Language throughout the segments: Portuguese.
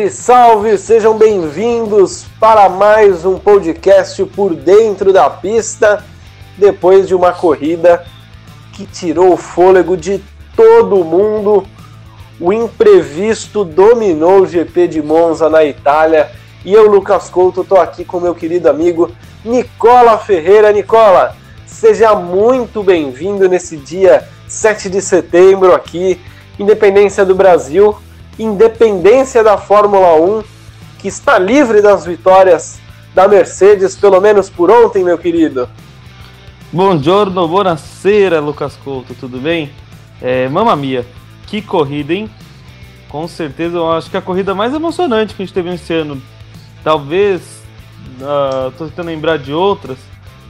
Salve, salve! Sejam bem-vindos para mais um podcast por dentro da pista, depois de uma corrida que tirou o fôlego de todo mundo. O imprevisto dominou o GP de Monza na Itália e eu, Lucas Couto, estou aqui com meu querido amigo Nicola Ferreira. Nicola, seja muito bem-vindo nesse dia 7 de setembro aqui, Independência do Brasil independência da Fórmula 1, que está livre das vitórias da Mercedes, pelo menos por ontem, meu querido. Bom giorno, buonasera, Lucas Couto, tudo bem? É, mamma mia, que corrida, hein? Com certeza, eu acho que a corrida mais emocionante que a gente teve esse ano. Talvez, uh, tentando lembrar de outras,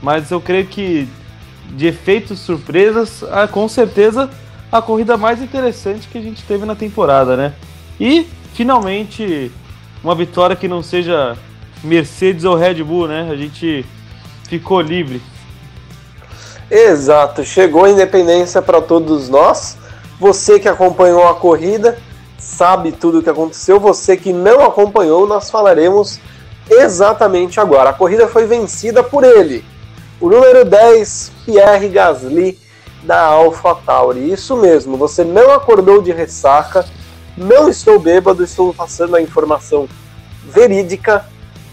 mas eu creio que de efeitos surpresas, uh, com certeza a corrida mais interessante que a gente teve na temporada, né? E, finalmente, uma vitória que não seja Mercedes ou Red Bull, né? A gente ficou livre. Exato, chegou a independência para todos nós. Você que acompanhou a corrida sabe tudo o que aconteceu. Você que não acompanhou, nós falaremos exatamente agora. A corrida foi vencida por ele, o número 10, Pierre Gasly, da AlphaTauri. Isso mesmo, você não acordou de ressaca não estou bêbado, estou passando a informação verídica.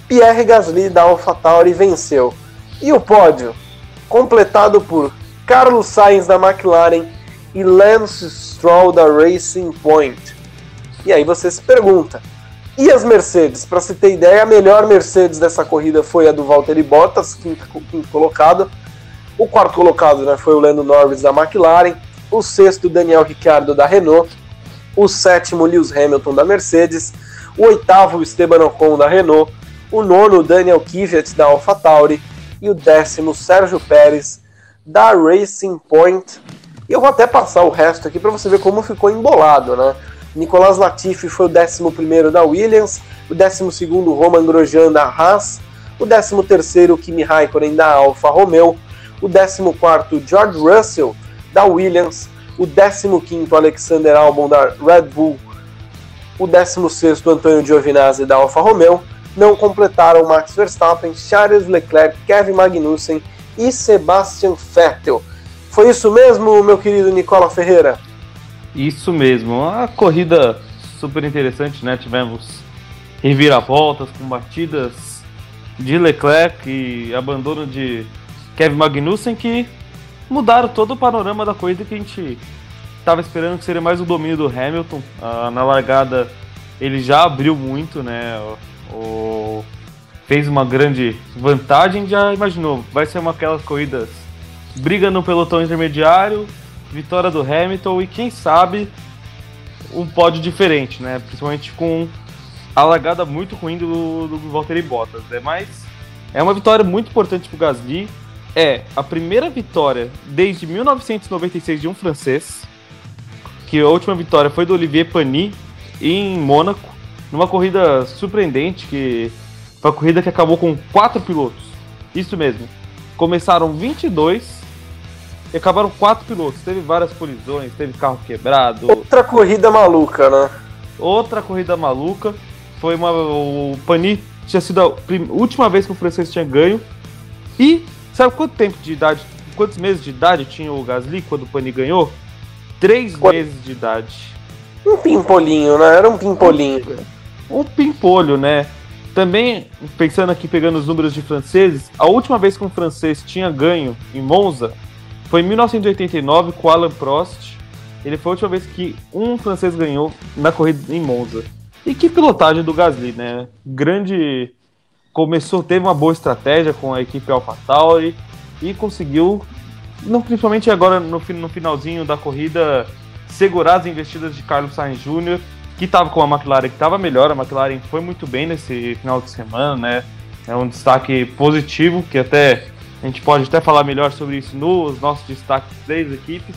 Pierre Gasly da AlphaTauri venceu. E o pódio, completado por Carlos Sainz da McLaren e Lance Stroll da Racing Point. E aí você se pergunta, e as Mercedes? Para se ter ideia, a melhor Mercedes dessa corrida foi a do Valtteri Bottas, quinto, quinto colocado. O quarto colocado né, foi o Lando Norris da McLaren. O sexto, Daniel Ricciardo da Renault o sétimo Lewis Hamilton da Mercedes, o oitavo Esteban Ocon da Renault, o nono Daniel Kvyat da AlphaTauri. E o décimo Sérgio Pérez da Racing Point. E eu vou até passar o resto aqui para você ver como ficou embolado, né? Nicolas Latifi foi o décimo primeiro da Williams, o décimo segundo Roman Grosjean da Haas, o décimo terceiro Kimi Raikkonen da Alfa Romeo, o décimo quarto George Russell da Williams, o 15º Alexander Albon da Red Bull, o 16º Antônio Giovinazzi da Alfa Romeo, não completaram Max Verstappen, Charles Leclerc, Kevin Magnussen e Sebastian Vettel. Foi isso mesmo, meu querido Nicola Ferreira? Isso mesmo, uma corrida super interessante, né? Tivemos reviravoltas com batidas de Leclerc e abandono de Kevin Magnussen que mudaram todo o panorama da coisa que a gente estava esperando que seria mais o domínio do Hamilton. Ah, na largada ele já abriu muito, né? O, o, fez uma grande vantagem, já imaginou, vai ser uma aquelas corridas briga no pelotão intermediário, vitória do Hamilton e quem sabe um pódio diferente, né? Principalmente com a largada muito ruim do, do Valtteri Bottas, né? Mas é uma vitória muito importante para o Gasly é a primeira vitória desde 1996 de um francês, que a última vitória foi do Olivier Panis em Mônaco, numa corrida surpreendente, que foi uma corrida que acabou com quatro pilotos. Isso mesmo. Começaram 22 e acabaram quatro pilotos. Teve várias colisões, teve carro quebrado. Outra corrida maluca, né? Outra corrida maluca. Foi uma. O Panis tinha sido a última vez que o francês tinha ganho. E Sabe quanto tempo de idade, quantos meses de idade tinha o Gasly quando o Pani ganhou? Três Qu meses de idade. Um pimpolinho, né? Era um pimpolinho. Um pimpolho, né? Também, pensando aqui, pegando os números de franceses, a última vez que um francês tinha ganho em Monza foi em 1989 com Alan Prost. Ele foi a última vez que um francês ganhou na corrida em Monza. E que pilotagem do Gasly, né? Grande começou, teve uma boa estratégia com a equipe AlphaTauri e conseguiu, não, principalmente agora no, no finalzinho da corrida, segurar as investidas de Carlos Sainz Jr., que estava com a McLaren, que estava melhor. A McLaren foi muito bem nesse final de semana, né? É um destaque positivo, que até a gente pode até falar melhor sobre isso nos nossos destaques das equipes.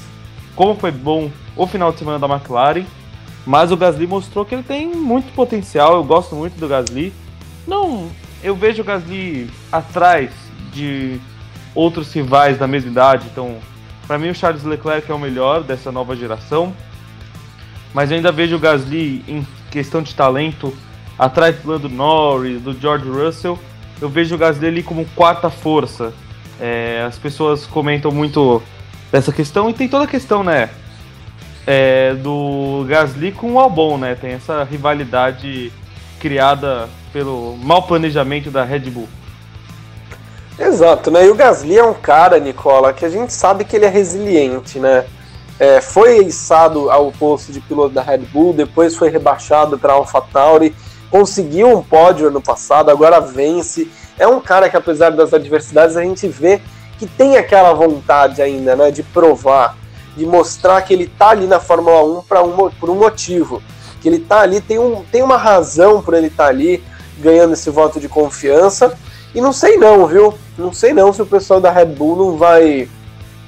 Como foi bom o final de semana da McLaren, mas o Gasly mostrou que ele tem muito potencial. Eu gosto muito do Gasly. Não eu vejo o Gasly atrás de outros rivais da mesma idade. Então, para mim, o Charles Leclerc é o melhor dessa nova geração. Mas eu ainda vejo o Gasly, em questão de talento, atrás do Lando Norris, do George Russell, eu vejo o Gasly ali como quarta força. É, as pessoas comentam muito dessa questão e tem toda a questão, né? É, do Gasly com o Albon, né? Tem essa rivalidade criada pelo mau planejamento da Red Bull. Exato, né? E o Gasly é um cara, Nicola, que a gente sabe que ele é resiliente, né? É, foi içado ao posto de piloto da Red Bull, depois foi rebaixado para AlphaTauri, conseguiu um pódio ano passado, agora vence. É um cara que, apesar das adversidades, a gente vê que tem aquela vontade ainda, né? De provar, de mostrar que ele tá ali na Fórmula 1 pra um, por um motivo. Que ele tá ali, tem, um, tem uma razão por ele estar tá ali, ganhando esse voto de confiança e não sei não, viu? Não sei não se o pessoal da Red Bull não vai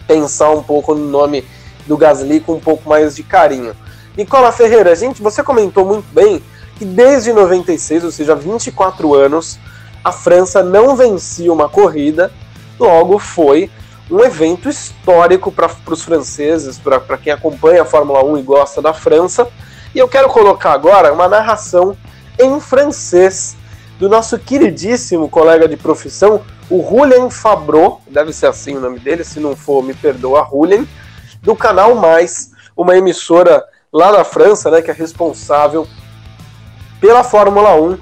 pensar um pouco no nome do Gasly com um pouco mais de carinho. Nicola Ferreira, gente, você comentou muito bem que desde 96, ou seja, 24 anos, a França não vencia uma corrida, logo foi um evento histórico para os franceses, para quem acompanha a Fórmula 1 e gosta da França. E eu quero colocar agora uma narração em francês do nosso queridíssimo colega de profissão, o Julian Fabro, deve ser assim o nome dele, se não for, me perdoa, Julian, do Canal Mais, uma emissora lá na França, né, que é responsável pela Fórmula 1.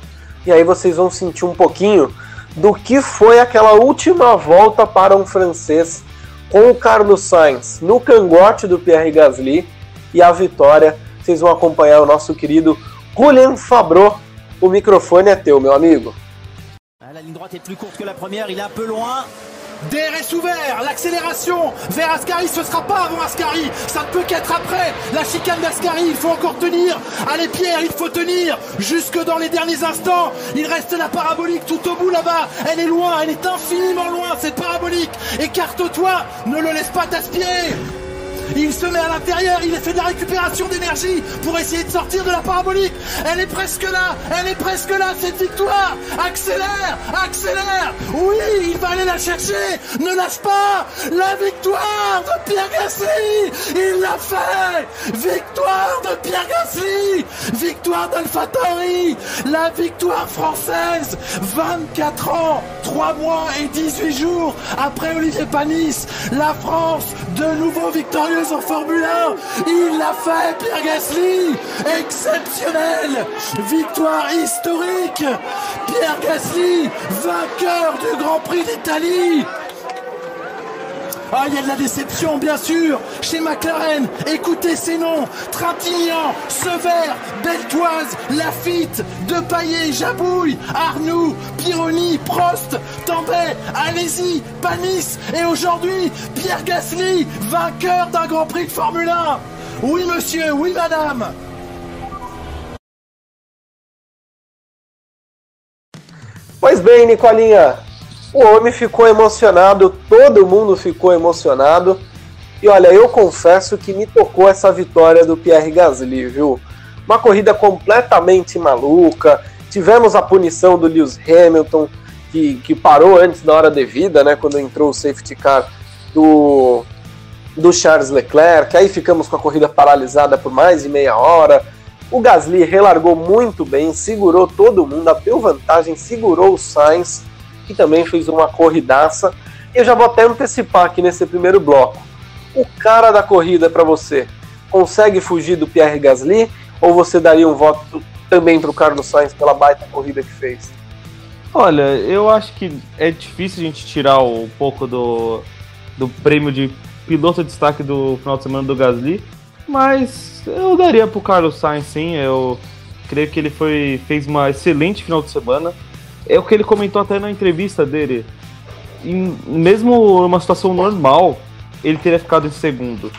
E aí vocês vão sentir um pouquinho do que foi aquela última volta para um francês com o Carlos Sainz no cangote do Pierre Gasly e a vitória. Vocês vão acompanhar o nosso querido Julian Fabro O microfone est teu, meu amigo. Ah, la ligne droite est plus courte que la première, il est un peu loin. DRS ouvert, l'accélération vers Ascari, ce sera pas avant Ascari, ça ne peut qu'être après. La chicane d'Ascari, il faut encore tenir. Allez Pierre, il faut tenir jusque dans les derniers instants. Il reste la parabolique tout au bout là-bas. Elle est loin, elle est infiniment loin cette parabolique. Écarte-toi, ne le laisse pas t'aspirer. Il se met à l'intérieur, il fait de la récupération d'énergie pour essayer de sortir de la parabolique. Elle est presque là, elle est presque là, cette victoire. Accélère, accélère. Oui, il va aller la chercher. Ne lâche pas. La victoire de Pierre Gasly. Il l'a fait. Victoire de Pierre Gasly. Victoire d'Alpha Tauri. La victoire française. 24 ans, 3 mois et 18 jours après Olivier Panis. La France, de nouveau en Formule 1. Il l'a fait, Pierre Gasly. Exceptionnel. Victoire historique. Pierre Gasly, vainqueur du Grand Prix d'Italie. Ah, il y a de la déception, bien sûr, chez McLaren. Écoutez ces noms. Trintignant, Sever, Beltoise, Lafitte, Depaillé, Jabouille, Arnoux, Pironi, Prost, Tambay, Allez-y, Panis et aujourd'hui, Pierre Gasly, vainqueur d'un Grand Prix de Formule 1. Oui, monsieur, oui, madame. Pois bem, Nicolinha, O homem ficou emocionado, todo mundo ficou emocionado. E olha, eu confesso que me tocou essa vitória do Pierre Gasly, viu? Uma corrida completamente maluca. Tivemos a punição do Lewis Hamilton, que, que parou antes da hora devida, né? Quando entrou o safety car do, do Charles Leclerc. Aí ficamos com a corrida paralisada por mais de meia hora. O Gasly relargou muito bem, segurou todo mundo, abriu vantagem, segurou o Sainz que também fez uma corridaça. Eu já vou até antecipar aqui nesse primeiro bloco. O cara da corrida para você consegue fugir do Pierre Gasly ou você daria um voto também para o Carlos Sainz pela baita corrida que fez? Olha, eu acho que é difícil a gente tirar um pouco do, do prêmio de piloto de destaque do final de semana do Gasly, mas eu daria para o Carlos Sainz sim. Eu creio que ele foi, fez uma excelente final de semana. É o que ele comentou até na entrevista dele. Em, mesmo numa situação normal, ele teria ficado em segundo.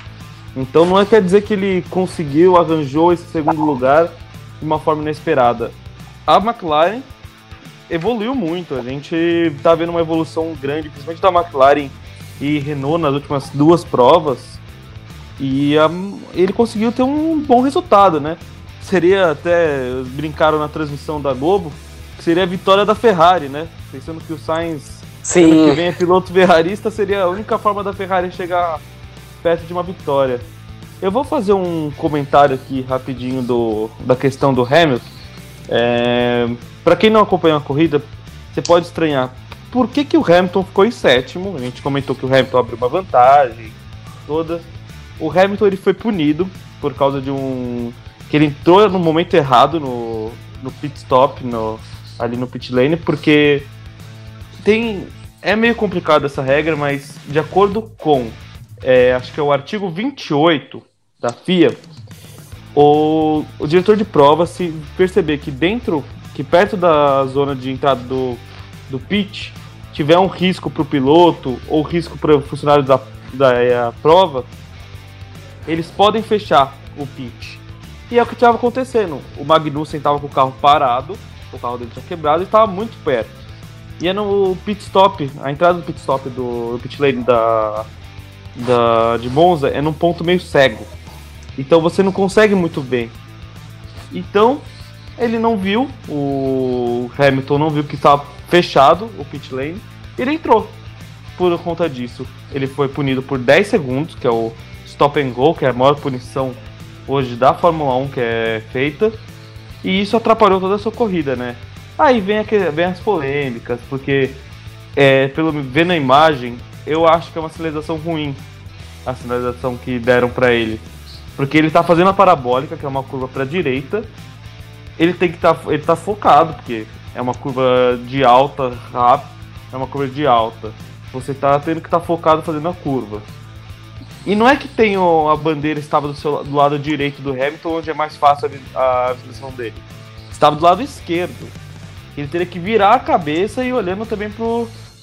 Então não é quer dizer que ele conseguiu, arranjou esse segundo lugar de uma forma inesperada. A McLaren evoluiu muito. A gente está vendo uma evolução grande, principalmente da McLaren e Renault nas últimas duas provas. E ele conseguiu ter um bom resultado, né? Seria até. Brincaram na transmissão da Globo que seria a vitória da Ferrari, né? Pensando que o Sainz, Sim. que vem é piloto ferrarista, seria a única forma da Ferrari chegar perto de uma vitória. Eu vou fazer um comentário aqui rapidinho do, da questão do Hamilton. É, para quem não acompanhou a corrida, você pode estranhar por que, que o Hamilton ficou em sétimo. A gente comentou que o Hamilton abriu uma vantagem toda. O Hamilton ele foi punido por causa de um. que ele entrou no momento errado no, no pit stop, no, ali no pit lane, porque tem. É meio complicado essa regra, mas de acordo com. É, acho que é o artigo 28 da FIA, o, o diretor de prova, se perceber que dentro, que perto da zona de entrada do, do pit, tiver um risco para o piloto ou risco para o funcionário da, da é, prova, eles podem fechar o pit. E é o que estava acontecendo. O Magnussen estava com o carro parado, o carro dele tinha quebrado e estava muito perto. E é no pit stop, a entrada do pit stop do, do pit lane da, da, de Monza é num ponto meio cego. Então você não consegue muito bem. Então ele não viu, o Hamilton não viu que estava fechado o pit lane, ele entrou. Por conta disso, ele foi punido por 10 segundos, que é o stop and go, que é a maior punição hoje da Fórmula 1 que é feita. E isso atrapalhou toda a sua corrida, né? Aí vem, aquele, vem as polêmicas, porque é, pelo vendo a imagem, eu acho que é uma sinalização ruim a sinalização que deram para ele. Porque ele tá fazendo a parabólica, que é uma curva para direita. Ele tem que estar tá, ele tá focado, porque é uma curva de alta, rápida, é uma curva de alta. Você tá tendo que estar tá focado fazendo a curva. E não é que tem a bandeira estava do, seu, do lado direito do Hamilton, onde é mais fácil a, visão dele. Estava do lado esquerdo. Ele teria que virar a cabeça e olhando também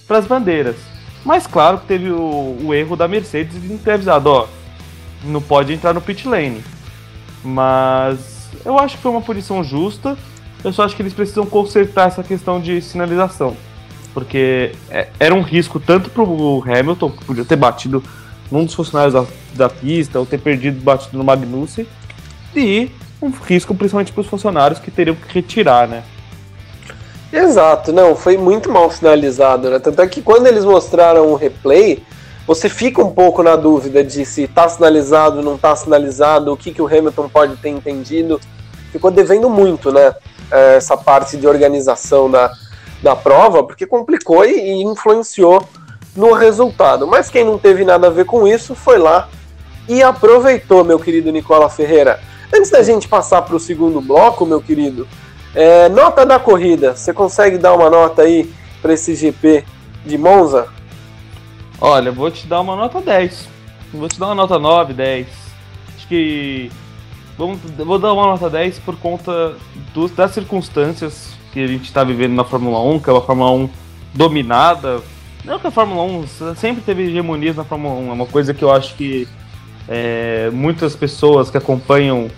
para as bandeiras. Mas claro que teve o, o, erro da Mercedes de não ter avisado, ó, não pode entrar no pit lane. Mas eu acho que foi uma punição justa. Eu só acho que eles precisam consertar essa questão de sinalização. Porque é, era um risco tanto para o Hamilton, que podia ter batido num dos funcionários da, da pista, ou ter perdido batido no Magnussen, e um risco principalmente para os funcionários que teriam que retirar, né? Exato, não, foi muito mal sinalizado, né? Tanto é que quando eles mostraram o replay, você fica um pouco na dúvida de se está sinalizado, não está sinalizado, o que, que o Hamilton pode ter entendido. Ficou devendo muito, né? É, essa parte de organização da, da prova, porque complicou e, e influenciou no resultado. Mas quem não teve nada a ver com isso foi lá e aproveitou, meu querido Nicola Ferreira. Antes da gente passar para o segundo bloco, meu querido, é, nota da corrida, você consegue dar uma nota aí para esse GP de Monza? Olha, vou te dar uma nota 10. Vou te dar uma nota 9, 10. Acho que. Vamos, vou dar uma nota 10 por conta dos, das circunstâncias que a gente está vivendo na Fórmula 1, que é uma Fórmula 1 dominada. Não que a Fórmula 1 sempre teve hegemonias na Fórmula 1, é uma coisa que eu acho que é, muitas pessoas que acompanham,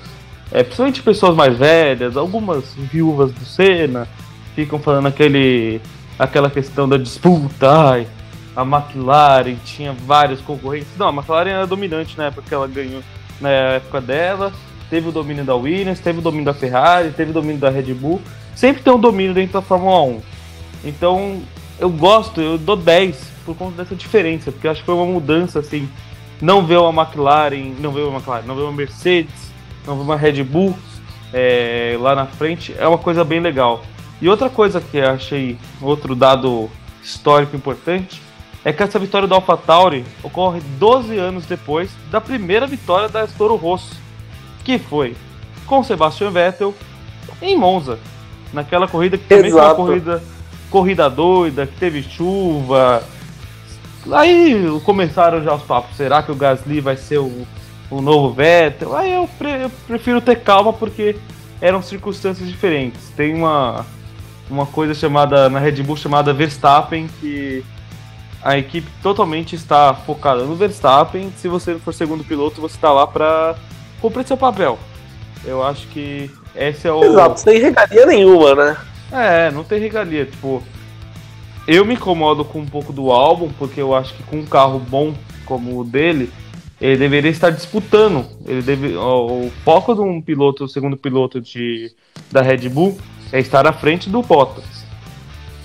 é, principalmente pessoas mais velhas, algumas viúvas do Senna, ficam falando aquele, aquela questão da disputa, ai, a McLaren tinha vários concorrentes. Não, a McLaren era dominante na época que ela ganhou, na época dela. Teve o domínio da Williams, teve o domínio da Ferrari, teve o domínio da Red Bull. Sempre tem um domínio dentro da Fórmula 1. Então, eu gosto, eu dou 10 por conta dessa diferença, porque acho que foi uma mudança assim. Não ver uma McLaren, não ver uma McLaren, não ver uma Mercedes, não ver uma Red Bull é, lá na frente é uma coisa bem legal. E outra coisa que eu achei, outro dado histórico importante, é que essa vitória do AlphaTauri ocorre 12 anos depois da primeira vitória da Toro Rosso, que foi com Sebastian Vettel em Monza, naquela corrida que também foi uma corrida, corrida doida, que teve chuva. Aí começaram já os papos, será que o Gasly vai ser o, o novo Vettel? Aí eu, pre, eu prefiro ter calma porque eram circunstâncias diferentes. Tem uma, uma coisa chamada na Red Bull chamada Verstappen que a equipe totalmente está focada no Verstappen. Se você for segundo piloto, você está lá para cumprir seu papel. Eu acho que esse é o. Exato, sem regalia nenhuma, né? É, não tem regalia. Tipo, eu me incomodo com um pouco do álbum, porque eu acho que com um carro bom como o dele, ele deveria estar disputando. Ele deve, o, o foco de um piloto, segundo piloto de, da Red Bull, é estar à frente do Bottas.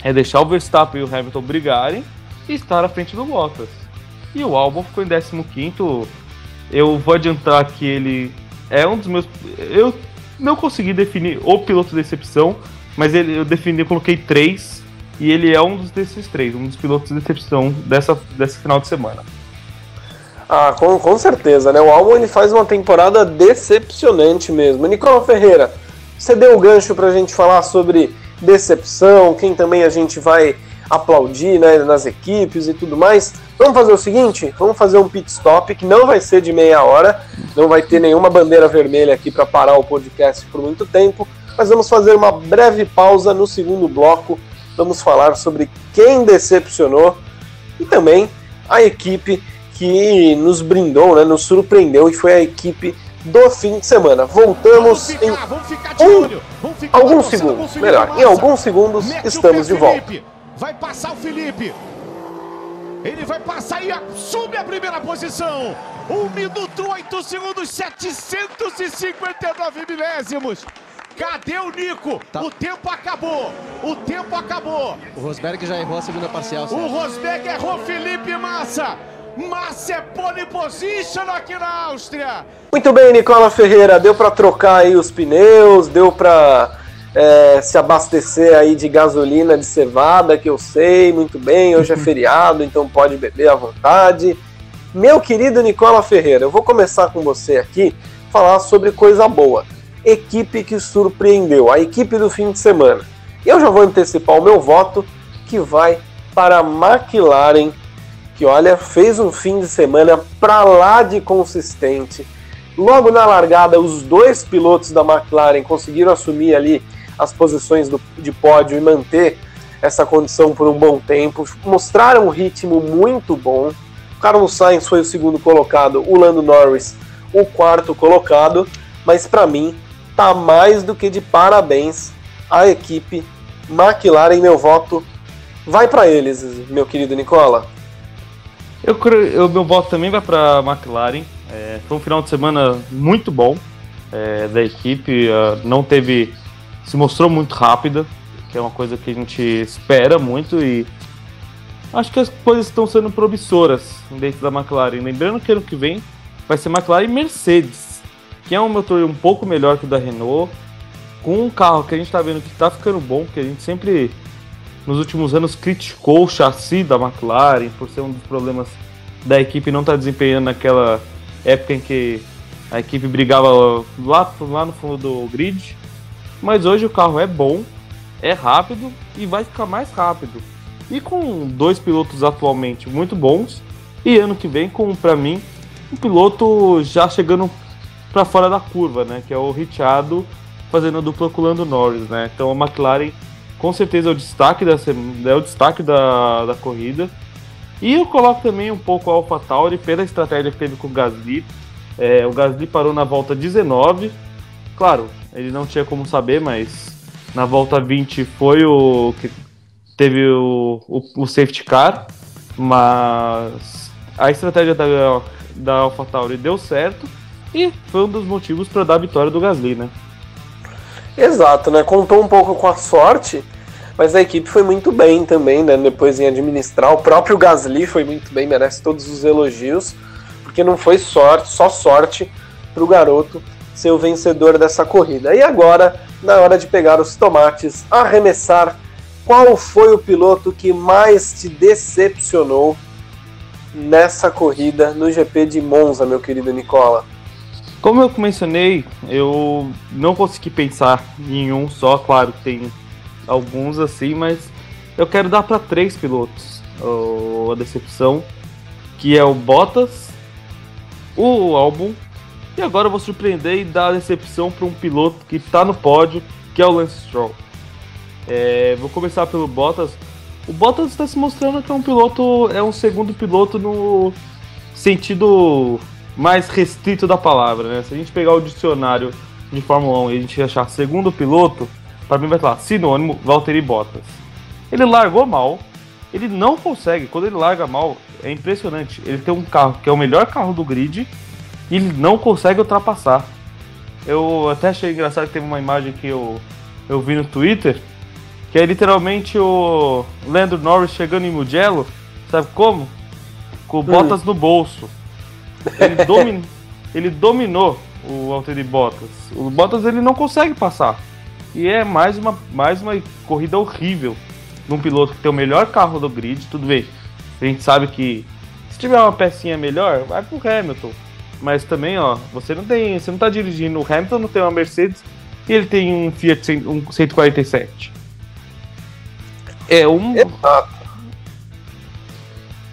É deixar o Verstappen e o Hamilton brigarem e estar à frente do Bottas. E o álbum ficou em 15. Eu vou adiantar que ele é um dos meus. Eu não consegui definir o piloto de decepção, mas ele, eu defini, eu coloquei três, e ele é um dos desses três, um dos pilotos de decepção dessa, desse final de semana. Ah, com, com certeza, né? O Albon ele faz uma temporada decepcionante mesmo. Nicola Ferreira, você deu o gancho pra gente falar sobre decepção, quem também a gente vai aplaudir né, nas equipes e tudo mais. Vamos fazer o seguinte: vamos fazer um pit stop que não vai ser de meia hora, não vai ter nenhuma bandeira vermelha aqui para parar o podcast por muito tempo, mas vamos fazer uma breve pausa no segundo bloco. Vamos falar sobre quem decepcionou e também a equipe que nos brindou, né, nos surpreendeu e foi a equipe do fim de semana. Voltamos ficar, em um, alguns segundos, melhor, em alguns segundos estamos de volta. Vai passar o Felipe. Ele vai passar e assume a primeira posição. 1 minuto 8 segundos, 759 milésimos. Cadê o Nico? Tá. O tempo acabou. O tempo acabou. O Rosberg já errou a segunda parcial. Certo? O Rosberg errou Felipe Massa. Massa é pole position aqui na Áustria. Muito bem, Nicola Ferreira. Deu para trocar aí os pneus, deu para é, se abastecer aí de gasolina de cevada, que eu sei muito bem, hoje é feriado, então pode beber à vontade. Meu querido Nicola Ferreira, eu vou começar com você aqui, falar sobre coisa boa. Equipe que surpreendeu, a equipe do fim de semana. Eu já vou antecipar o meu voto, que vai para a McLaren, que olha, fez um fim de semana pra lá de consistente. Logo na largada, os dois pilotos da McLaren conseguiram assumir ali as posições do, de pódio e manter essa condição por um bom tempo. Mostraram um ritmo muito bom. Carlos Sainz foi o segundo colocado, o Lando Norris o quarto colocado, mas para mim tá mais do que de parabéns a equipe McLaren. Meu voto vai para eles, meu querido Nicola. Eu, eu meu voto também vai para McLaren. É, foi um final de semana muito bom é, da equipe. Uh, não teve se mostrou muito rápida, que é uma coisa que a gente espera muito e acho que as coisas estão sendo promissoras dentro da McLaren. Lembrando que ano que vem vai ser McLaren e Mercedes, que é um motor um pouco melhor que o da Renault, com um carro que a gente está vendo que está ficando bom, que a gente sempre nos últimos anos criticou o chassi da McLaren por ser um dos problemas da equipe não estar tá desempenhando naquela época em que a equipe brigava lá, lá no fundo do grid. Mas hoje o carro é bom, é rápido e vai ficar mais rápido. E com dois pilotos atualmente muito bons, e ano que vem com, para mim, um piloto já chegando para fora da curva, né? Que é o Richardo fazendo a dupla com o Lando Norris, né? Então a McLaren com certeza é o destaque, dessa, é o destaque da, da corrida. E eu coloco também um pouco a AlphaTauri pela estratégia que teve com o Gasly. É, o Gasly parou na volta 19. Claro, ele não tinha como saber, mas na volta 20 foi o que teve o, o, o safety car, mas a estratégia da, da AlphaTauri deu certo e foi um dos motivos para dar a vitória do Gasly, né? Exato, né? Contou um pouco com a sorte, mas a equipe foi muito bem também, né? Depois em administrar. O próprio Gasly foi muito bem, merece todos os elogios, porque não foi sorte, só sorte para o garoto ser o vencedor dessa corrida. E agora, na hora de pegar os tomates, arremessar, qual foi o piloto que mais te decepcionou nessa corrida no GP de Monza, meu querido Nicola? Como eu mencionei, eu não consegui pensar em um só, claro tem alguns assim, mas eu quero dar para três pilotos a decepção, que é o Bottas, o Albon e agora eu vou surpreender e dar a decepção para um piloto que está no pódio, que é o Lance Stroll. É, vou começar pelo Bottas. O Bottas está se mostrando que é um piloto, é um segundo piloto no sentido mais restrito da palavra, né? Se a gente pegar o dicionário de Fórmula 1 e a gente achar segundo piloto, para mim vai estar sinônimo Valtteri Bottas. Ele largou mal, ele não consegue, quando ele larga mal, é impressionante. Ele tem um carro que é o melhor carro do grid e ele não consegue ultrapassar. Eu até achei engraçado que teve uma imagem que eu, eu vi no Twitter, que é literalmente o Lando Norris chegando em Mugello, sabe como? Com botas hum. no bolso. Ele, domin, ele dominou o Valtteri Bottas. O Bottas ele não consegue passar. E é mais uma, mais uma corrida horrível num piloto que tem o melhor carro do grid, tudo bem. A gente sabe que se tiver uma pecinha melhor, vai pro Hamilton. Mas também, ó, você não tem. Você não tá dirigindo. O Hamilton não tem uma Mercedes e ele tem um Fiat um 147. É um. Exato.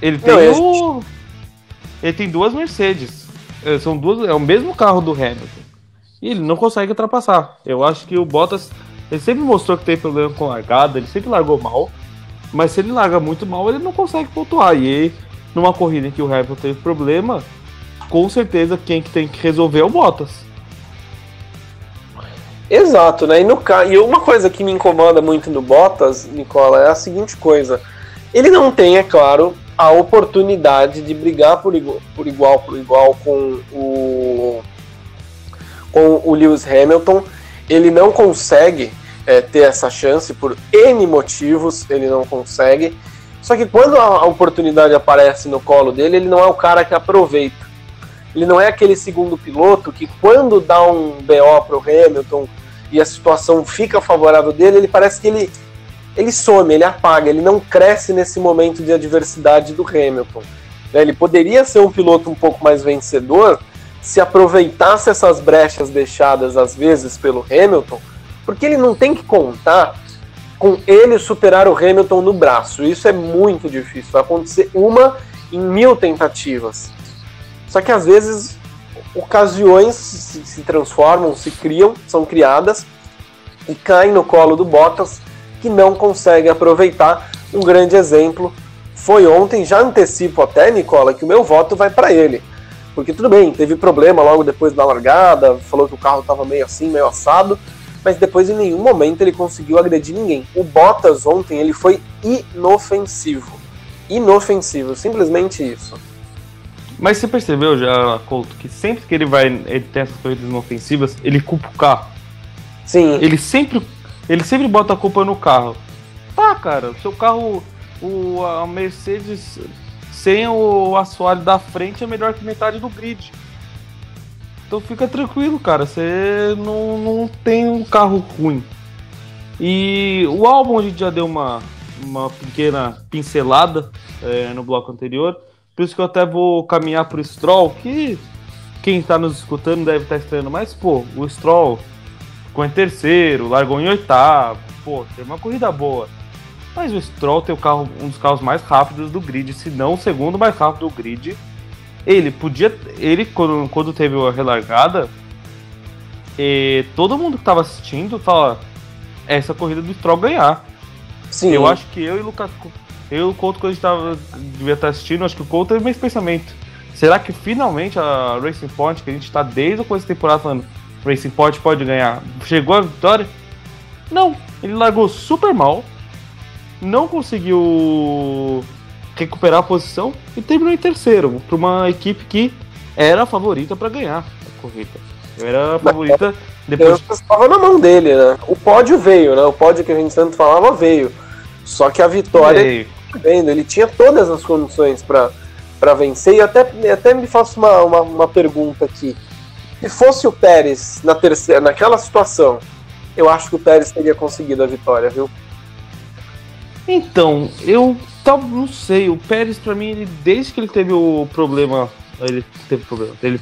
Ele tem Não, o. Ele tem duas Mercedes. É, São duas. É o mesmo carro do Hamilton. E ele não consegue ultrapassar. Eu acho que o Bottas. Ele sempre mostrou que tem problema com largada, ele sempre largou mal. Mas se ele larga muito mal, ele não consegue pontuar. E numa corrida em que o Hamilton teve problema, com certeza quem que tem que resolver é o Bottas. Exato, né? E, no, e uma coisa que me incomoda muito no Bottas, Nicola, é a seguinte coisa. Ele não tem, é claro, a oportunidade de brigar por igual por igual, por igual com o com o Lewis Hamilton. Ele não consegue é, ter essa chance por N motivos, ele não consegue. Só que quando a oportunidade aparece no colo dele, ele não é o cara que aproveita. Ele não é aquele segundo piloto que quando dá um BO pro Hamilton e a situação fica favorável dele, ele parece que ele, ele some, ele apaga, ele não cresce nesse momento de adversidade do Hamilton. né? Ele poderia ser um piloto um pouco mais vencedor se aproveitasse essas brechas deixadas às vezes pelo Hamilton, porque ele não tem que contar com ele superar o Hamilton no braço. Isso é muito difícil. Vai acontecer uma em mil tentativas. Só que às vezes ocasiões se, se transformam, se criam, são criadas e caem no colo do Bottas, que não consegue aproveitar. Um grande exemplo foi ontem, já antecipo até, Nicola, que o meu voto vai para ele. Porque tudo bem, teve problema logo depois da largada, falou que o carro estava meio assim, meio assado, mas depois em nenhum momento ele conseguiu agredir ninguém. O Bottas ontem ele foi inofensivo. Inofensivo, simplesmente isso. Mas você percebeu já, Couto, que sempre que ele vai. Ele tem essas corridas inofensivas, ele culpa o carro. Sim, Ele sempre. Ele sempre bota a culpa no carro. Tá, cara, seu carro. O, a Mercedes sem o assoalho da frente é melhor que metade do grid. Então fica tranquilo, cara. Você não, não tem um carro ruim. E o álbum a gente já deu uma, uma pequena pincelada é, no bloco anterior. Por isso que eu até vou caminhar pro Stroll, que quem tá nos escutando deve estar estranhando, mas pô, o Stroll ficou em terceiro, largou em oitavo, pô, teve uma corrida boa. Mas o Stroll tem o carro, um dos carros mais rápidos do grid, se não o segundo mais rápido do grid. Ele podia. Ele, quando, quando teve a relargada, e todo mundo que tava assistindo fala: essa corrida do Stroll ganhar. sim. Eu acho que eu e o Lucas. Eu e o Couto, quando a gente tava, devia estar assistindo, acho que o Couto teve o mesmo pensamento. Será que finalmente a Racing Point, que a gente tá desde o começo da temporada falando Racing Point pode ganhar, chegou a vitória? Não, ele largou super mal, não conseguiu recuperar a posição e terminou em terceiro, para uma equipe que era a favorita para ganhar a corrida. Era a favorita depois Eu estava na mão dele, né? O pódio veio, né? O pódio que a gente tanto falava veio. Só que a vitória, Ei, vendo, ele tinha todas as condições para vencer. E até, até me faço uma, uma, uma pergunta aqui. Se fosse o Pérez na terceira, naquela situação, eu acho que o Pérez teria conseguido a vitória, viu? Então, eu tá, não sei, o Pérez pra mim, ele, desde que ele teve o problema, ele teve problema, ele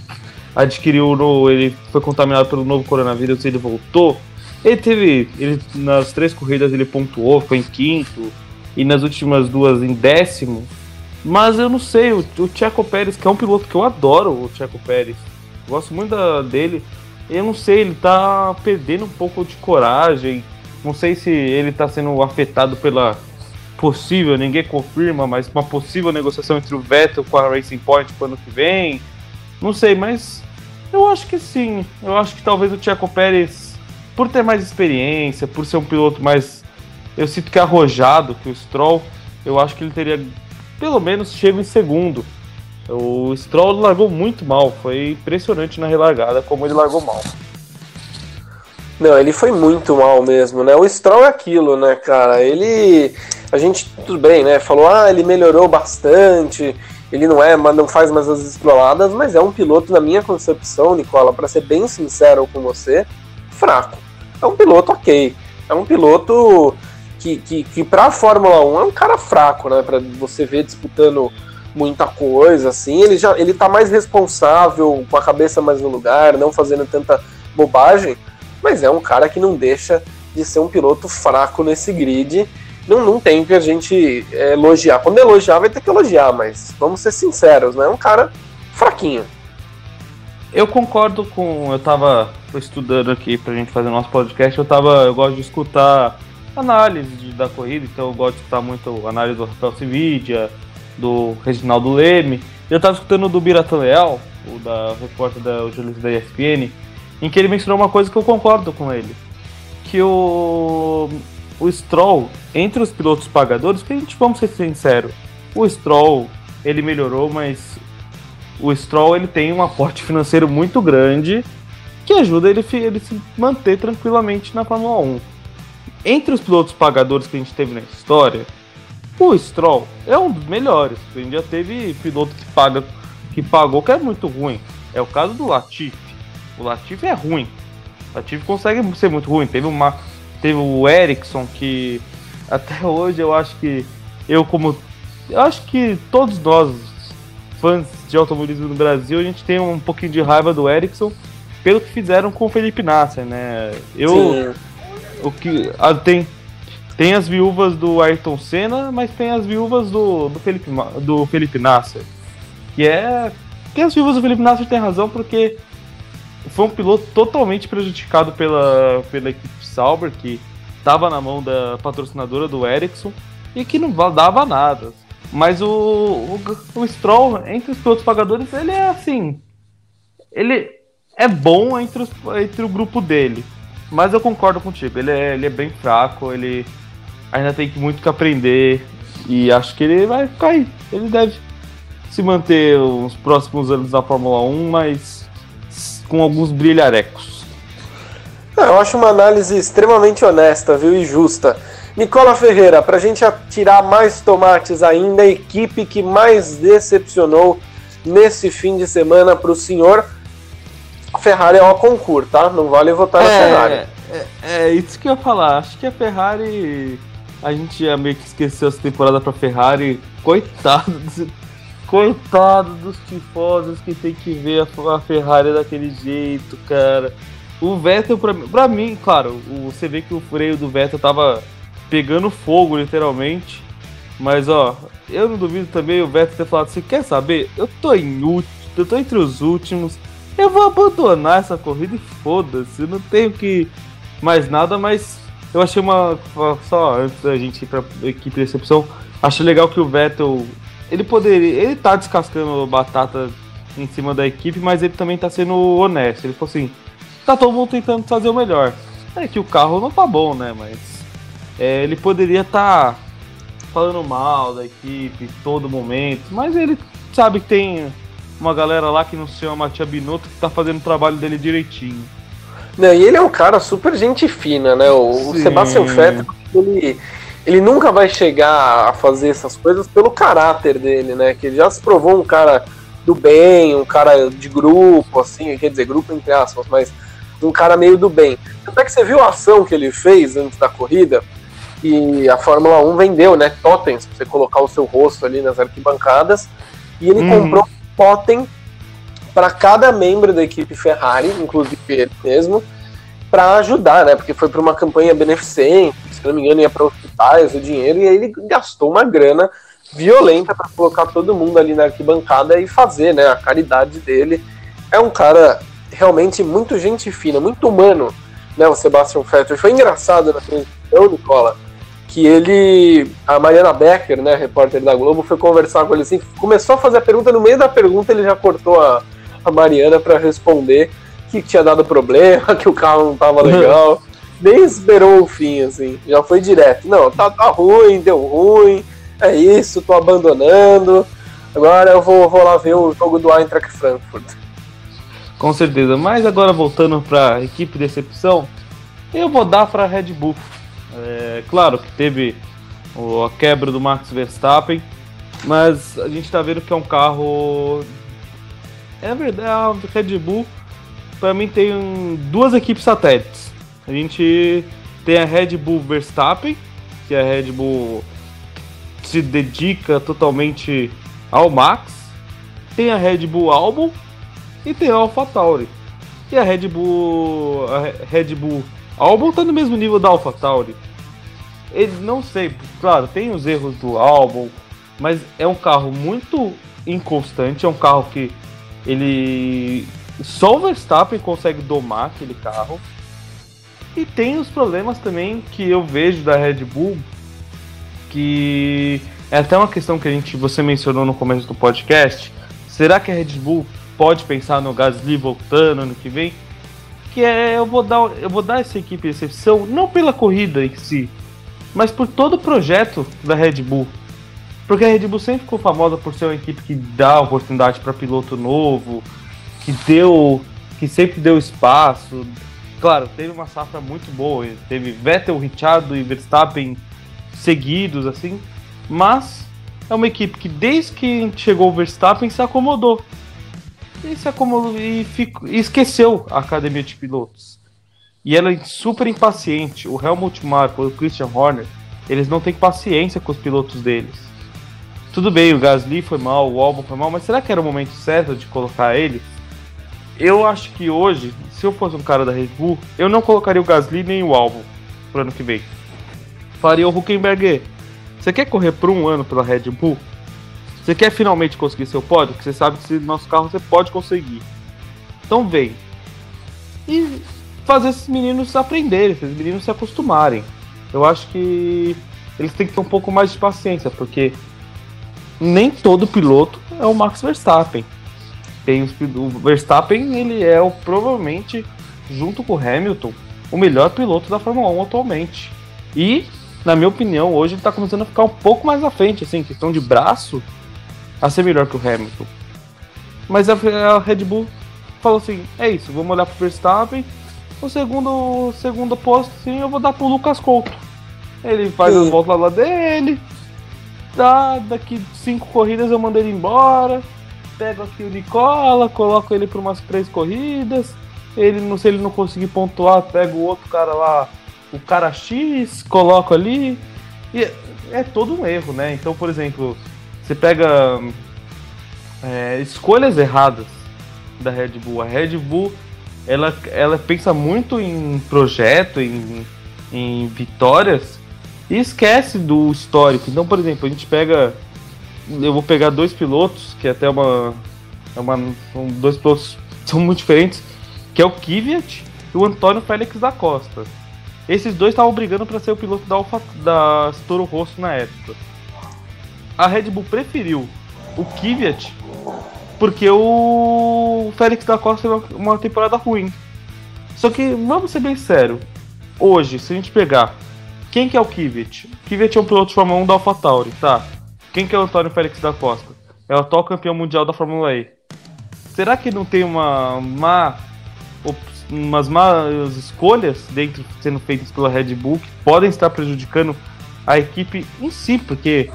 adquiriu, no, ele foi contaminado pelo novo coronavírus, ele voltou, ele teve, ele nas três corridas ele pontuou, foi em quinto, e nas últimas duas em décimo, mas eu não sei, o, o Pérez, que é um piloto que eu adoro, o Checo Pérez, gosto muito da, dele, eu não sei, ele tá perdendo um pouco de coragem, não sei se ele tá sendo afetado pela possível, ninguém confirma, mas uma possível negociação entre o Vettel com a Racing Point pro ano que vem. Não sei, mas eu acho que sim. Eu acho que talvez o Checo Pérez, por ter mais experiência, por ser um piloto mais. Eu sinto que arrojado que o Stroll, eu acho que ele teria pelo menos chego em segundo. O Stroll largou muito mal, foi impressionante na relargada como ele largou mal. Não, ele foi muito mal mesmo, né? O Stroll é aquilo, né, cara? Ele. A gente, tudo bem, né? Falou, ah, ele melhorou bastante ele não é, não faz mais as estroladas, mas é um piloto, na minha concepção, Nicola, para ser bem sincero com você, fraco. É um piloto ok. É um piloto que, que, que para a Fórmula 1 é um cara fraco, né? Para você ver disputando muita coisa, assim. Ele já ele tá mais responsável, com a cabeça mais no lugar, não fazendo tanta bobagem, mas é um cara que não deixa de ser um piloto fraco nesse grid não, não tem que a gente é, elogiar. Quando elogiar, vai ter que elogiar, mas vamos ser sinceros, né? É um cara fraquinho. Eu concordo com. Eu tava estudando aqui pra gente fazer nosso podcast, eu tava. Eu gosto de escutar análise da corrida, então eu gosto de escutar muito análise do Rafael Cividia, do Reginaldo Leme. Eu tava escutando do Biratan Leal, o da repórter da jornalista da ESPN, em que ele mencionou uma coisa que eu concordo com ele. Que o o Stroll, entre os pilotos pagadores, que a gente vamos ser sinceros, o Stroll ele melhorou, mas o Stroll ele tem um aporte financeiro muito grande que ajuda ele, ele se manter tranquilamente na Fórmula 1. Entre os pilotos pagadores que a gente teve na história, o Stroll é um dos melhores. A gente já teve piloto que paga que pagou que é muito ruim. É o caso do Latifi. O Latifi é ruim. O Latifi consegue ser muito ruim. Teve uma Teve o Ericsson, que até hoje eu acho que eu como. Eu acho que todos nós, fãs de automobilismo no Brasil, a gente tem um pouquinho de raiva do Ericsson pelo que fizeram com o Felipe Nasser, né? Eu. Sim. O que. Tem, tem as viúvas do Ayrton Senna, mas tem as viúvas do, do, Felipe, do Felipe Nasser. Que é. Que as viúvas do Felipe Nasser têm razão, porque foi um piloto totalmente prejudicado pela, pela equipe Sauber, que estava na mão da patrocinadora do Ericsson e que não dava nada. Mas o, o, o Stroll, entre os pilotos pagadores, ele é assim. Ele é bom entre, os, entre o grupo dele. Mas eu concordo contigo, ele é, ele é bem fraco, ele ainda tem muito que aprender. E acho que ele vai cair. Ele deve se manter os próximos anos na Fórmula 1, mas com alguns brilharecos. Ah, eu acho uma análise extremamente honesta, viu, e justa. Nicola Ferreira, para a gente tirar mais tomates ainda, a equipe que mais decepcionou nesse fim de semana para o senhor, a Ferrari é o concurso, tá? Não vale votar é, na Ferrari. É, é, isso que eu ia falar. Acho que a Ferrari. A gente já meio que esqueceu essa temporada para Ferrari. Coitado dos, coitado dos tifosos que tem que ver a, a Ferrari daquele jeito, cara. O Vettel, pra, pra mim, claro, o, você vê que o freio do Vettel tava pegando fogo, literalmente. Mas, ó, eu não duvido também o Vettel ter falado assim: quer saber? Eu tô em último, eu tô entre os últimos. Eu vou abandonar essa corrida e foda-se. Não tenho que mais nada, mas eu achei uma. Só antes da gente ir pra equipe de recepção, acho legal que o Vettel. Ele poderia. Ele tá descascando batata em cima da equipe, mas ele também tá sendo honesto. Ele falou assim: tá todo mundo tentando fazer o melhor. É que o carro não tá bom, né? Mas é, ele poderia estar tá falando mal da equipe todo momento, mas ele sabe que tem uma galera lá que não se chama Tia Binotto que tá fazendo o trabalho dele direitinho. Não, e ele é um cara super gente fina, né? O, o Sebastian Vettel, ele, ele nunca vai chegar a fazer essas coisas pelo caráter dele, né? Que ele já se provou um cara do bem, um cara de grupo, assim, quer dizer, grupo entre aspas, mas um cara meio do bem. Até que você viu a ação que ele fez antes da corrida, e a Fórmula 1 vendeu, né, totens, pra você colocar o seu rosto ali nas arquibancadas, e ele uhum. comprou um totem para cada membro da equipe Ferrari, inclusive ele mesmo, para ajudar, né, porque foi para uma campanha beneficente, se não me engano ia para hospitais o dinheiro, e aí ele gastou uma grana violenta para colocar todo mundo ali na arquibancada e fazer, né, a caridade dele. É um cara realmente muito gente fina, muito humano, né, o Sebastian Vettel. Foi engraçado na transmissão, Nicola, que ele, a Mariana Becker, né, repórter da Globo, foi conversar com ele assim, começou a fazer a pergunta, no meio da pergunta ele já cortou a, a Mariana para responder que tinha dado problema, que o carro não tava legal. Nem esperou o fim, assim, já foi direto. Não, tá, tá ruim, deu ruim, é isso, tô abandonando. Agora eu vou, vou lá ver o jogo do Eintracht Frankfurt. Com certeza. Mas agora voltando para a equipe de decepção, eu vou dar para a Red Bull. É, claro que teve a quebra do Max Verstappen, Mas a gente tá vendo que é um carro. É verdade, a Red Bull, pra mim, tem duas equipes satélites. A gente tem a Red Bull Verstappen, que a Red Bull se dedica totalmente ao Max. Tem a Red Bull Albon e tem a AlphaTauri. E a Red Bull, a Red Bull Albon tá no mesmo nível da AlphaTauri. Ele não sei, claro, tem os erros do Albon, mas é um carro muito inconstante, é um carro que ele só o Verstappen consegue domar aquele carro. E tem os problemas também que eu vejo da Red Bull, que é até uma questão que a gente você mencionou no começo do podcast. Será que a Red Bull pode pensar no Gasly voltando ano que vem? Que é eu vou dar eu vou dar essa equipe exceção não pela corrida em si, mas por todo o projeto da Red Bull. Porque a Red Bull sempre ficou famosa por ser uma equipe que dá oportunidade para piloto novo, que deu, que sempre deu espaço. Claro, teve uma safra muito boa, teve Vettel, Richard e Verstappen seguidos assim, mas é uma equipe que desde que chegou o Verstappen se acomodou. E se acomodou e, e esqueceu a academia de pilotos. E ela é super impaciente. O Helmut Marko o Christian Horner, eles não têm paciência com os pilotos deles. Tudo bem, o Gasly foi mal, o Albon foi mal, mas será que era o momento certo de colocar ele? Eu acho que hoje, se eu fosse um cara da Red Bull, eu não colocaria o Gasly nem o Albon pro ano que vem. Faria o Huckenberg. Você quer correr por um ano pela Red Bull? Você quer finalmente conseguir seu pódio? Porque você sabe que no nosso carro você pode conseguir. Então vem. E fazer esses meninos aprenderem, esses meninos se acostumarem. Eu acho que eles têm que ter um pouco mais de paciência, porque nem todo piloto é o Max Verstappen. Tem o Verstappen, ele é o, provavelmente, junto com o Hamilton, o melhor piloto da Fórmula 1 atualmente. E, na minha opinião, hoje ele está começando a ficar um pouco mais à frente, assim, questão de braço, a ser melhor que o Hamilton. Mas a, a Red Bull falou assim: é isso, vamos olhar para o Verstappen. O segundo, segundo posto, sim, eu vou dar pro Lucas Couto. Ele faz as voltas lá dele, Tá, daqui cinco corridas eu mando ele embora. Pego aqui o Nicola, coloco ele para umas três corridas. Ele, não, se ele não conseguir pontuar, pego o outro cara lá, o cara X, coloco ali. E é, é todo um erro, né? Então, por exemplo, você pega é, escolhas erradas da Red Bull. A Red Bull ela, ela pensa muito em projeto, em, em vitórias, e esquece do histórico. Então, por exemplo, a gente pega. Eu vou pegar dois pilotos, que é até uma. É uma são dois pilotos são muito diferentes, que é o Kvyat e o Antônio Félix da Costa. Esses dois estavam brigando para ser o piloto da, Alfa, da Toro Rosso na época. A Red Bull preferiu o Kvyat porque o Félix da Costa teve uma temporada ruim. Só que, vamos ser bem sério, hoje, se a gente pegar quem que é o Kivet? Kivet é um piloto de Fórmula 1 da AlphaTauri, tá? Quem que é o Antônio Félix da Costa? É o atual campeão mundial da Fórmula E. Será que não tem uma má, umas más escolhas dentro sendo feitas pela Red Bull que podem estar prejudicando a equipe em si? Porque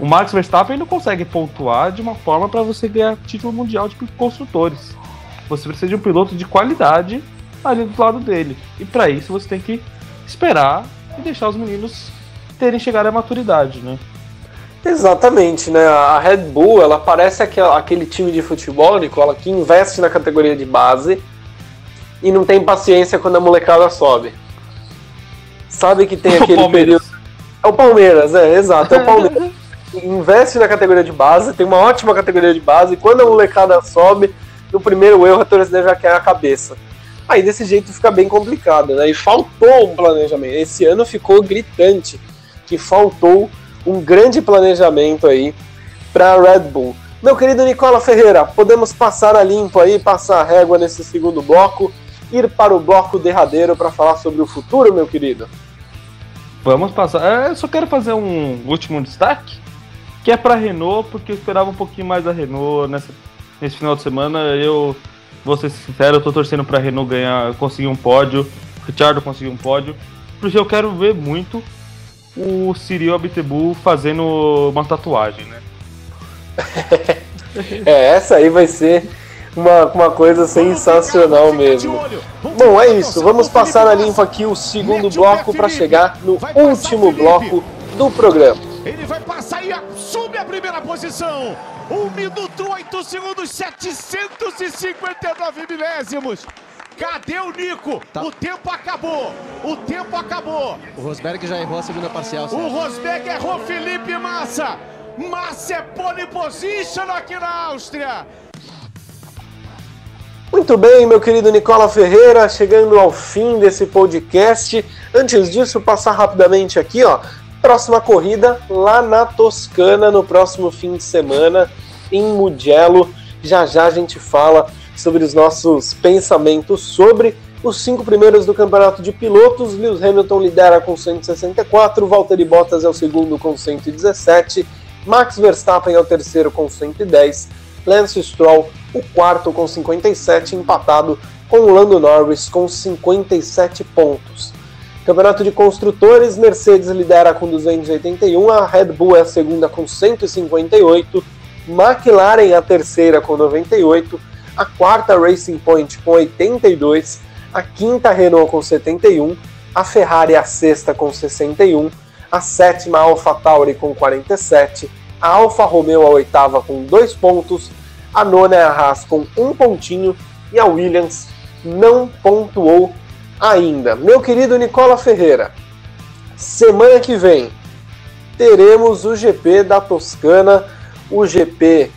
o Max Verstappen não consegue pontuar de uma forma para você ganhar título mundial de construtores. Você precisa de um piloto de qualidade ali do lado dele. E para isso você tem que esperar e deixar os meninos terem chegado à maturidade, né? Exatamente, né? A Red Bull, ela parece aquele time de futebol, Nicola, que investe na categoria de base e não tem paciência quando a molecada sobe. Sabe que tem aquele período. É o Palmeiras, é, exato, é o Palmeiras. investe na categoria de base, tem uma ótima categoria de base, e quando a molecada sobe, no primeiro erro a torcida já quer a cabeça. Aí desse jeito fica bem complicado, né? E faltou um planejamento. Esse ano ficou gritante que faltou um grande planejamento aí para Red Bull. Meu querido Nicola Ferreira, podemos passar a limpo aí, passar a régua nesse segundo bloco, ir para o bloco derradeiro para falar sobre o futuro, meu querido? Vamos passar. É, eu só quero fazer um último destaque, que é para Renault, porque eu esperava um pouquinho mais da Renault nessa, nesse final de semana. Eu vou ser sincero, eu tô torcendo pra Renault ganhar, conseguir um pódio, Richard conseguir um pódio, porque eu quero ver muito o Cyril Abitebu fazendo uma tatuagem, né? é, essa aí vai ser uma, uma coisa sensacional mesmo. Bom, é isso. Vamos passar a limpo aqui o segundo bloco para chegar no último bloco do programa. Ele vai passar e primeira posição. 1 minuto 8 segundos 759 milésimos. Cadê o Nico? Tá. O tempo acabou. O tempo acabou. O Rosberg já errou a segunda parcial. Certo? O Rosberg errou Felipe Massa. Massa é pole position aqui na Áustria. Muito bem, meu querido Nicola Ferreira, chegando ao fim desse podcast. Antes disso, passar rapidamente aqui, ó, próxima corrida lá na Toscana no próximo fim de semana em Mugello. Já já a gente fala sobre os nossos pensamentos sobre os cinco primeiros do campeonato de pilotos. Lewis Hamilton lidera com 164, Valtteri Bottas é o segundo com 117, Max Verstappen é o terceiro com 110, Lance Stroll o quarto com 57, empatado com Lando Norris com 57 pontos. Campeonato de Construtores, Mercedes lidera com 281, a Red Bull é a segunda com 158, McLaren a terceira com 98, a quarta Racing Point com 82, a quinta Renault com 71, a Ferrari a sexta com 61, a sétima AlphaTauri com 47, a Alfa Romeo a oitava com 2 pontos, a nona é a Haas com um pontinho e a Williams não pontuou ainda. Meu querido Nicola Ferreira, semana que vem teremos o GP da Toscana, o GP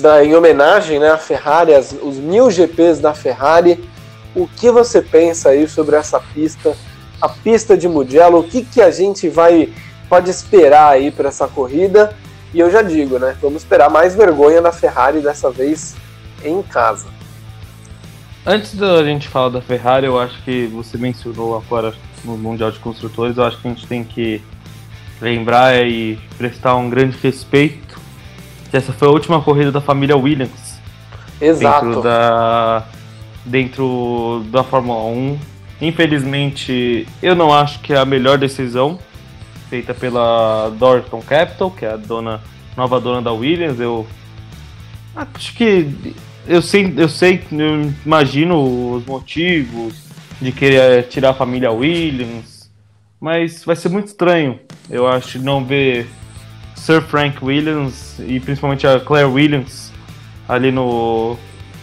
da, em homenagem né, à Ferrari, as, os mil GPs da Ferrari. O que você pensa aí sobre essa pista, a pista de Mugello? O que, que a gente vai pode esperar aí para essa corrida? E eu já digo, né? Vamos esperar mais vergonha da Ferrari dessa vez em casa. Antes da gente falar da Ferrari, eu acho que você mencionou agora no Mundial de Construtores, eu acho que a gente tem que lembrar e prestar um grande respeito que essa foi a última corrida da família Williams. Exato. Dentro da, dentro da Fórmula 1. Infelizmente, eu não acho que é a melhor decisão feita pela Dorton Capital, que é a dona, nova dona da Williams. Eu acho que eu sei, eu sei, eu imagino os motivos de querer tirar a família Williams, mas vai ser muito estranho, eu acho, não ver Sir Frank Williams e principalmente a Claire Williams ali no,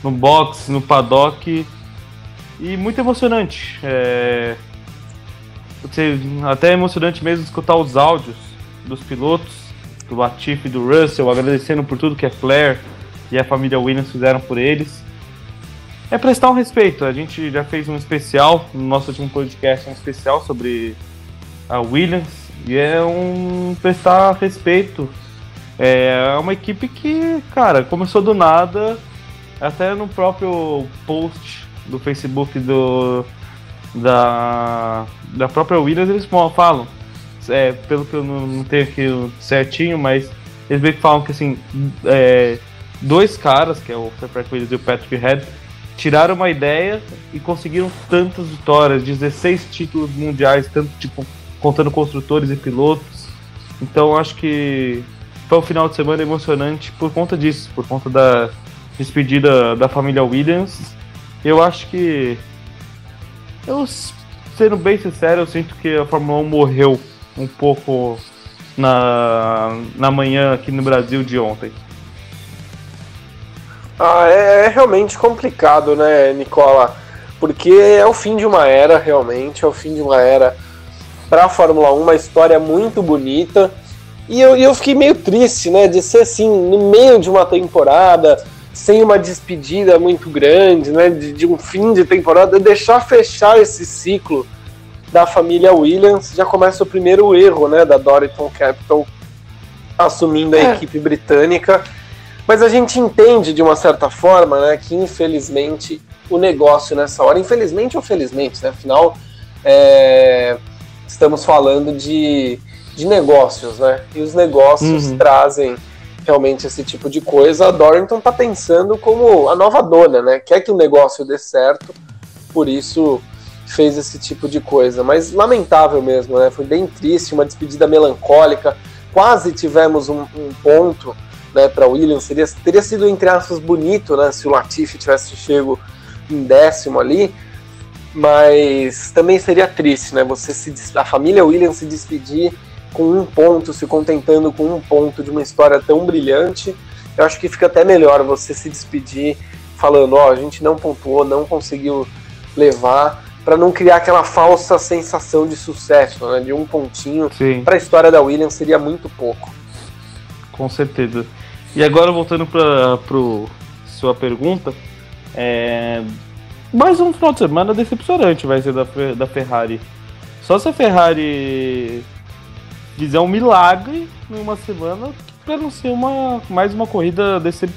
no box, no paddock. E muito emocionante. É, até emocionante mesmo escutar os áudios dos pilotos, do Latifi e do Russell, agradecendo por tudo que a Claire e a família Williams fizeram por eles. É prestar um respeito. A gente já fez um especial, no nosso último podcast, um especial sobre a Williams. E é um prestar respeito. É uma equipe que, cara, começou do nada. Até no próprio post do Facebook do, da, da própria Williams, eles falam. É, pelo que eu não, não tenho aqui certinho, mas eles meio que falam que assim. É, dois caras, que é o Frank Williams e o Patrick Head, tiraram uma ideia e conseguiram tantas vitórias, 16 títulos mundiais, tanto tipo contando construtores e pilotos. Então acho que foi um final de semana emocionante por conta disso, por conta da despedida da família Williams. Eu acho que eu sendo bem sincero, eu sinto que a Fórmula 1 morreu um pouco na, na manhã aqui no Brasil de ontem. Ah, é, é, realmente complicado, né, Nicola? Porque é o fim de uma era, realmente, é o fim de uma era para a Fórmula 1, uma história muito bonita. E eu, eu fiquei meio triste, né, de ser assim, no meio de uma temporada, sem uma despedida muito grande, né, de, de um fim de temporada, deixar fechar esse ciclo da família Williams. Já começa o primeiro erro, né, da Dorilton Capital assumindo a é. equipe britânica mas a gente entende de uma certa forma, né, que infelizmente o negócio nessa hora, infelizmente ou felizmente, né, afinal é, estamos falando de, de negócios, né, e os negócios uhum. trazem realmente esse tipo de coisa. A Dorrington está pensando como a nova dona, né, quer que o negócio dê certo, por isso fez esse tipo de coisa. Mas lamentável mesmo, né, foi bem triste, uma despedida melancólica. Quase tivemos um, um ponto né, para Williams. Seria, teria sido, entre aspas, bonito né, se o Latifi tivesse chego em décimo ali, mas também seria triste, né? Você se, a família Williams se despedir com um ponto, se contentando com um ponto de uma história tão brilhante. Eu acho que fica até melhor você se despedir falando, ó, oh, a gente não pontuou, não conseguiu levar, para não criar aquela falsa sensação de sucesso, né? De um pontinho para a história da Williams seria muito pouco. Com certeza. E agora voltando para pro sua pergunta, é... mais um final de semana decepcionante vai ser da, da Ferrari. Só se a Ferrari fizer um milagre em uma semana para não ser uma mais uma corrida desse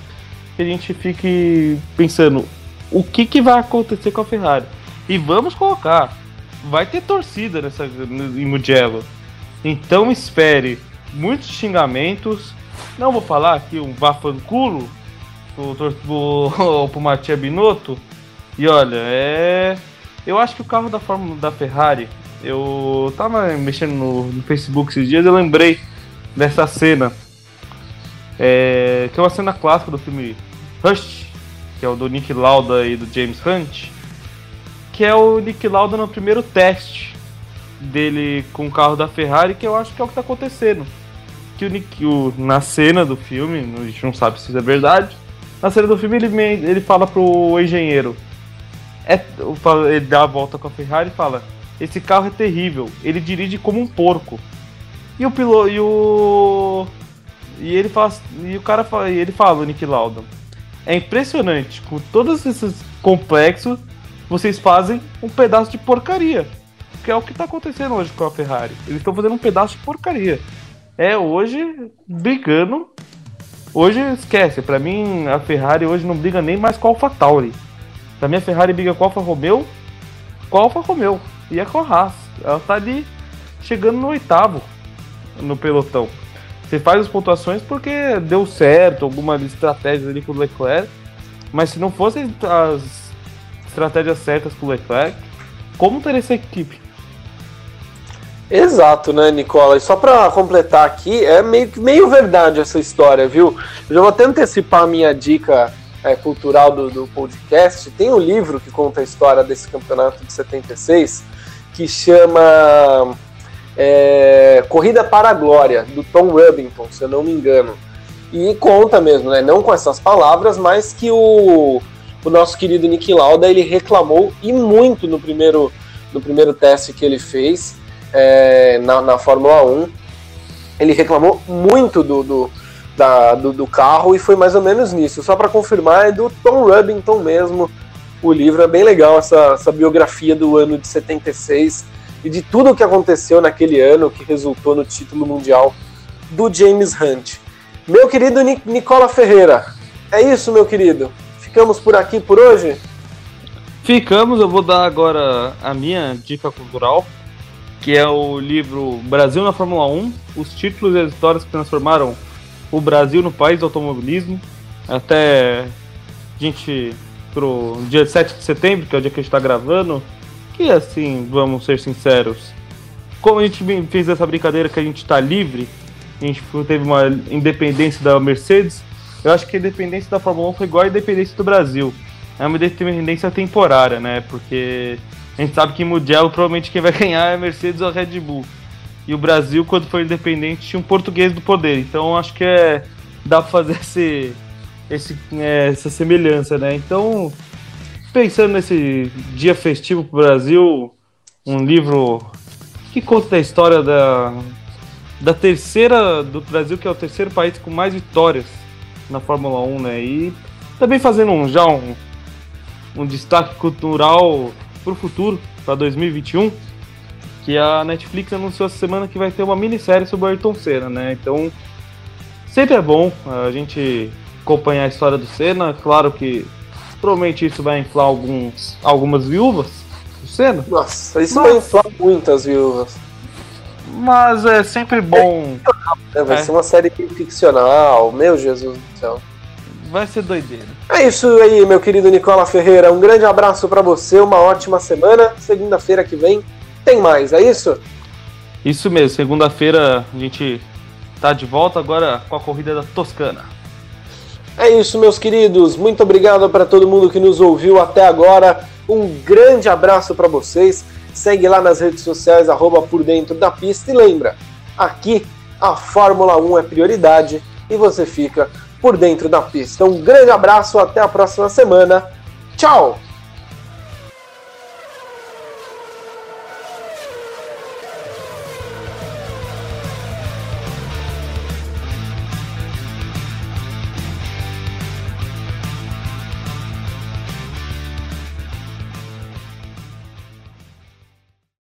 que a gente fique pensando o que, que vai acontecer com a Ferrari. E vamos colocar, vai ter torcida nessa em Mugello. Então espere muitos xingamentos, não vou falar aqui um vafanculo pro, pro, pro Matia Binotto. E olha, é. Eu acho que o carro da Fórmula da Ferrari, eu tava mexendo no, no Facebook esses dias, eu lembrei dessa cena. É, que é uma cena clássica do filme Rush, que é o do Nick Lauda e do James Hunt, que é o Nick Lauda no primeiro teste dele com o carro da Ferrari, que eu acho que é o que está acontecendo que o Nick, o, na cena do filme, a gente não sabe se isso é verdade, na cena do filme ele, ele fala pro engenheiro, é, ele dá a volta com a Ferrari e fala, esse carro é terrível, ele dirige como um porco. E o piloto, e o e ele fala, e o cara fala, e ele fala, o Nick Lauda, é impressionante, com todos esses complexos, vocês fazem um pedaço de porcaria. Que é o que está acontecendo hoje com a Ferrari. Eles estão fazendo um pedaço de porcaria é hoje brigando. Hoje esquece, para mim a Ferrari hoje não briga nem mais com a AlphaTauri. Pra mim a Ferrari briga com a Alfa Romeo, com a Alfa Romeo e a com a Haas. Ela tá ali chegando no oitavo no pelotão. Você faz as pontuações porque deu certo, algumas estratégias ali com o Leclerc, mas se não fossem as estratégias certas com o Leclerc, como teria essa equipe? Exato, né, Nicola? E só para completar aqui, é meio, meio verdade essa história, viu? Eu já vou até antecipar a minha dica é, cultural do, do podcast. Tem um livro que conta a história desse campeonato de 76 que chama é, Corrida para a Glória, do Tom Rubbington, se eu não me engano. E conta mesmo, né? Não com essas palavras, mas que o, o nosso querido Nick Lauda ele reclamou e muito no primeiro, no primeiro teste que ele fez é, na, na Fórmula 1. Ele reclamou muito do, do, da, do, do, carro e foi mais ou menos nisso. Só para confirmar, é do Tom Rubbington mesmo. O livro é bem legal, essa, essa biografia do ano de 76 e de tudo o que aconteceu naquele ano que resultou no título mundial do James Hunt. Meu querido Nicola Ferreira, é isso, meu querido. Ficamos por aqui por hoje? Ficamos, eu vou dar agora a minha dica cultural que é o livro Brasil na Fórmula 1, os títulos e as histórias que transformaram o Brasil no país do automobilismo, até a gente pro dia 7 de setembro, que é o dia que a gente está gravando, que assim, vamos ser sinceros, como a gente fez essa brincadeira que a gente está livre, a gente teve uma independência da Mercedes, eu acho que a independência da Fórmula 1 foi igual a independência do Brasil. É uma independência temporária, né? Porque a gente sabe que em Mugello provavelmente quem vai ganhar é a Mercedes ou a Red Bull. E o Brasil, quando foi independente, tinha um português do poder. Então acho que é dá para fazer esse, esse, é, essa semelhança, né? Então, pensando nesse dia festivo para o Brasil, um livro que conta a história da, da terceira do Brasil, que é o terceiro país com mais vitórias na Fórmula 1, né? E também fazendo um, já um, um destaque cultural para o futuro, para 2021, que a Netflix anunciou essa semana que vai ter uma minissérie sobre o Ayrton Senna, né? Então, sempre é bom a gente acompanhar a história do Senna. Claro que provavelmente isso vai inflar alguns, algumas viúvas do Senna. Nossa, isso Mas... vai inflar muitas viúvas. Mas é sempre bom. É, vai é. ser uma série ficcional, meu Jesus do céu vai ser doideira. É isso aí, meu querido Nicola Ferreira. Um grande abraço para você, uma ótima semana. Segunda-feira que vem tem mais, é isso? Isso mesmo, segunda-feira a gente tá de volta agora com a corrida da Toscana. É isso, meus queridos. Muito obrigado para todo mundo que nos ouviu até agora. Um grande abraço para vocês. Segue lá nas redes sociais, arroba por dentro da pista. E lembra, aqui a Fórmula 1 é prioridade e você fica por dentro da pista. Um grande abraço, até a próxima semana. Tchau!